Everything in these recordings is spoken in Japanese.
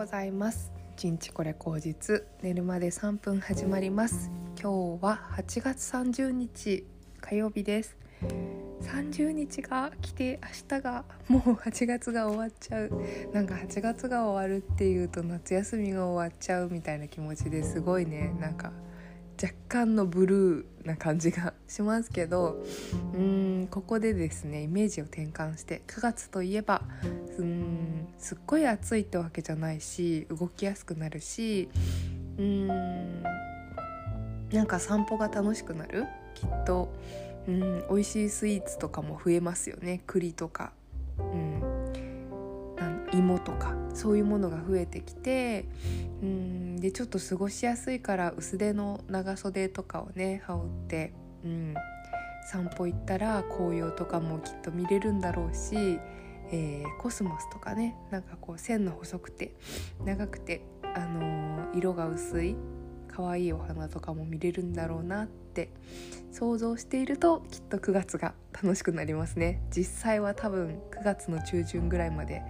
ございます。1日これ口実。寝るまで3分始まります。今日は8月30日火曜日です。30日が来て明日がもう8月が終わっちゃう。なんか8月が終わるっていうと夏休みが終わっちゃうみたいな気持ちですごいね。なんか若干のブルーな感じがしますけどうーんここでですねイメージを転換して9月といえばうんすっごい暑いってわけじゃないし動きやすくなるしうーんなんか散歩が楽しくなる。きっと。うん美味しいスイーツとかも増えますよね。栗とか、うん、芋とか。そういうものが増えてきてうんでちょっと過ごしやすいから薄手の長袖とかをね羽織って、うん、散歩行ったら紅葉とかもきっと見れるんだろうし、えー、コスモスとかねなんかこう線の細くて長くて、あのー、色が薄い可愛いお花とかも見れるんだろうなって想像しているときっと9月が楽しくなりますね。実際は多分9月の中旬ぐらいまで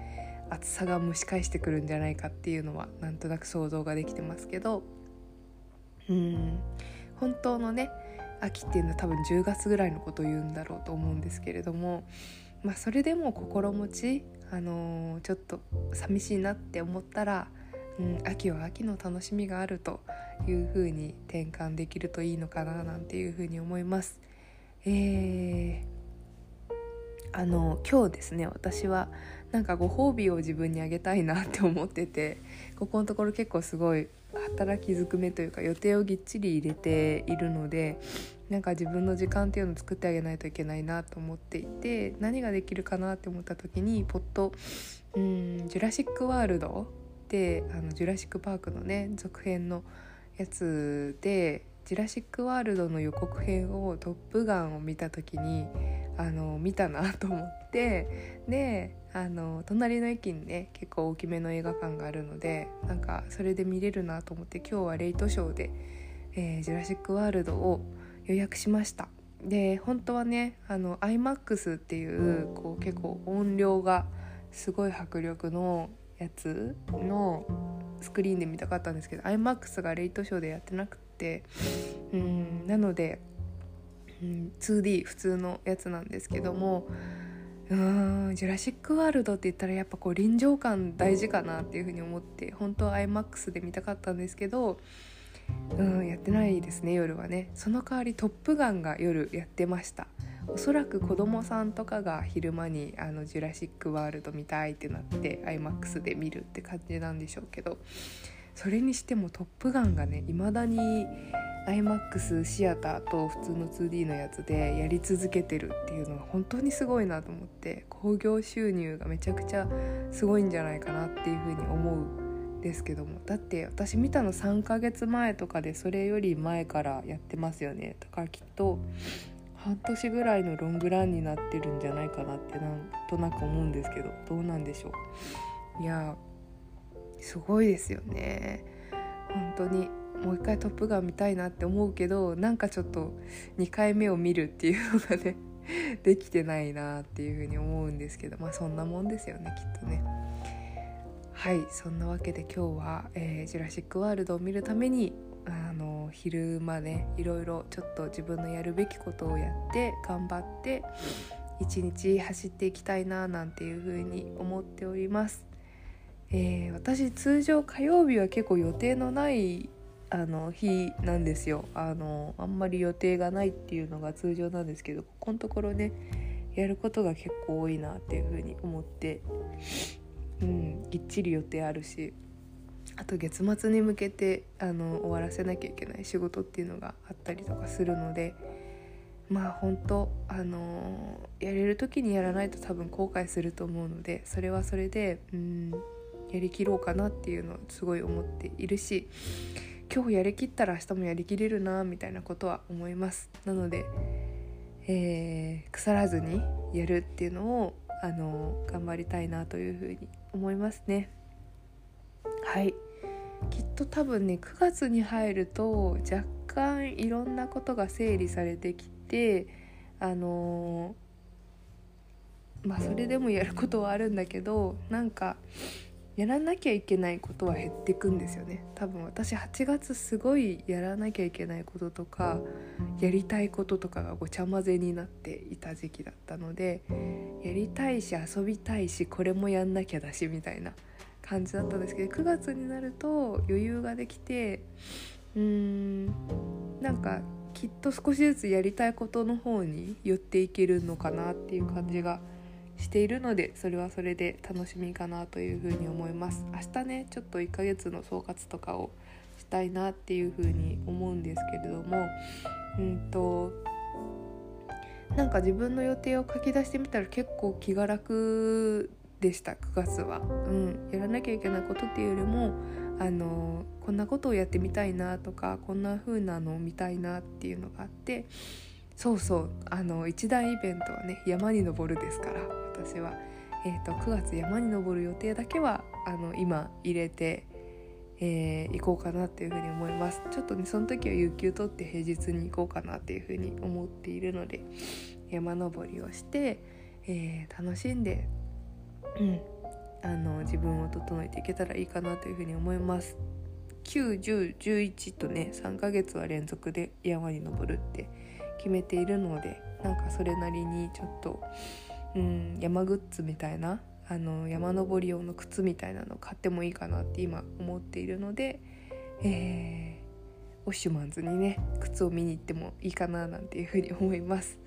暑さが蒸し返してくるんじゃないかっていうのはなんとなく想像ができてますけど。うん。本当のね秋っていうのは多分10月ぐらいのことを言うんだろうと思うんですけれども、まあ、それでも心持ち、あのー、ちょっと寂しいなって思ったら、うん、秋は秋の楽しみがあるという風に転換できるといいのかななんていう風に思います。えーあの今日ですね私はなんかご褒美を自分にあげたいなって思っててここのところ結構すごい働きづくめというか予定をぎっちり入れているのでなんか自分の時間っていうのを作ってあげないといけないなと思っていて何ができるかなって思った時にポッと「うんジュラシック・ワールド」ってあのジュラシック・パークのね続編のやつで「ジュラシック・ワールド」の予告編を「トップガン」を見た時にあの見たなと思ってであの隣の駅にね結構大きめの映画館があるのでなんかそれで見れるなと思って今日はレイトショーで「えー、ジュラシック・ワールド」を予約しました。で本当はねあの iMAX っていうこう結構音量がすごい迫力のやつのスクリーンで見たかったんですけど iMAX がレイトショーでやってなくてうんなのでうん、2D 普通のやつなんですけどもうーんジュラシック・ワールドって言ったらやっぱこう臨場感大事かなっていうふうに思って本当は iMAX で見たかったんですけどうんやってないですね夜はね。その代わり「トップガン」が夜やってました。おそらく子供さんとかが昼間にあの「ジュラシック・ワールド見たいってなって iMAX で見るって感じなんでしょうけど。それにしても「トップガン」がね未だに iMAX シアターと普通の 2D のやつでやり続けてるっていうのは本当にすごいなと思って興行収入がめちゃくちゃすごいんじゃないかなっていうふうに思うんですけどもだって私見たの3ヶ月前とかでそれより前からやってますよね。だからきっと半年ぐらいのロングランになってるんじゃないかなってなんとなく思うんですけどどうなんでしょう。いやすごいですよね本当にもう一回「トップガン」見たいなって思うけどなんかちょっと2回目を見るっていうのがね できてないなっていうふうに思うんですけどまあそんなもんですよねきっとね。はいそんなわけで今日は、えー、ジュラシック・ワールド」を見るためにあの昼間ねいろいろちょっと自分のやるべきことをやって頑張って一日走っていきたいななんていうふうに思っております。えー、私通常火曜日は結構予定のないあの日なんですよ。あのあんまり予定がないっていうのが通常なんですけどここのところねやることが結構多いなっていうふうに思ってうんぎっちり予定あるしあと月末に向けてあの終わらせなきゃいけない仕事っていうのがあったりとかするのでまあ本当あのやれる時にやらないと多分後悔すると思うのでそれはそれでうんやりきろうかなっていうのをすごい思っているし今日やりきったら明日もやりきれるなみたいなことは思います。なので、えー、腐らずにやるっていうのをあの頑張りたいなというふうに思いますね。はい。きっと多分ね9月に入ると若干いろんなことが整理されてきてあのまあそれでもやることはあるんだけどなんかやらなきゃいけないことは減ってくんですよね。多分私8月すごいやらなきゃいけないこととかやりたいこととかがごちゃ混ぜになっていた時期だったのでやりたいし遊びたいしこれもやんなきゃだしみたいな感じだったんですけど9月になると余裕ができてうーんなんかきっと少しずつやりたいことの方に寄っていけるのかなっていう感じがししているのでそれはそれで楽しみかなというふうに思います。明日ねちょっと1ヶ月の総括とかをしたいなっていうふうに思うんですけれどもうんとなんか自分の予定を書き出してみたら結構気が楽でした9月は、うん、やらなきゃいけないことっていうよりもあのこんなことをやってみたいなとかこんな風なのを見たいなっていうのがあってそうそうあの一大イベントはね山に登るですから。私は、えーと、9月山に登る予定だけはあの今入れて、えー、行こうかなっていうふうに思います。ちょっとねその時は有給取って平日に行こうかなっていうふうに思っているので山登りをして、えー、楽しんで、うん、あの自分を整えていけたらいいかなというふうに思います。91011とね3ヶ月は連続で山に登るって決めているのでなんかそれなりにちょっとうん山グッズみたいなあの山登り用の靴みたいなの買ってもいいかなって今思っているので、えー、オッシュマンズにね靴を見に行ってもいいかななんていうふうに思います。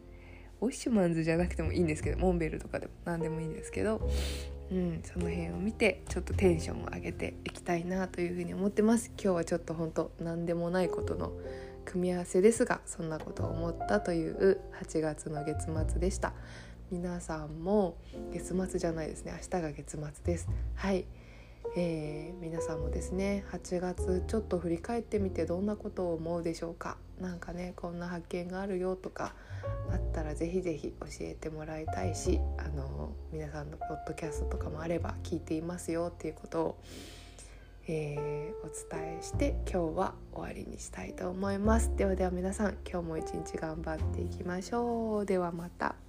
オッシュマンズじゃなくてもいいんですけどモンベルとかでも何でもいいんですけど、うん、その辺を見てちょっとテンションを上げていきたいなというふうに思ってます今日はちょっと本当何でもないことの組み合わせですがそんなことを思ったという8月の月末でした皆さんも月末じゃないですね。明日が月末です。はい。えー、皆さんもですね8月ちょっと振り返ってみてどんなことを思うでしょうか。何かねこんな発見があるよとかあったらぜひぜひ教えてもらいたいしあの皆さんのポッドキャストとかもあれば聞いていますよっていうことをえー、お伝えして今日は終わりにしたいと思います。ではでは皆さん今日も一日頑張っていきましょう。ではまた。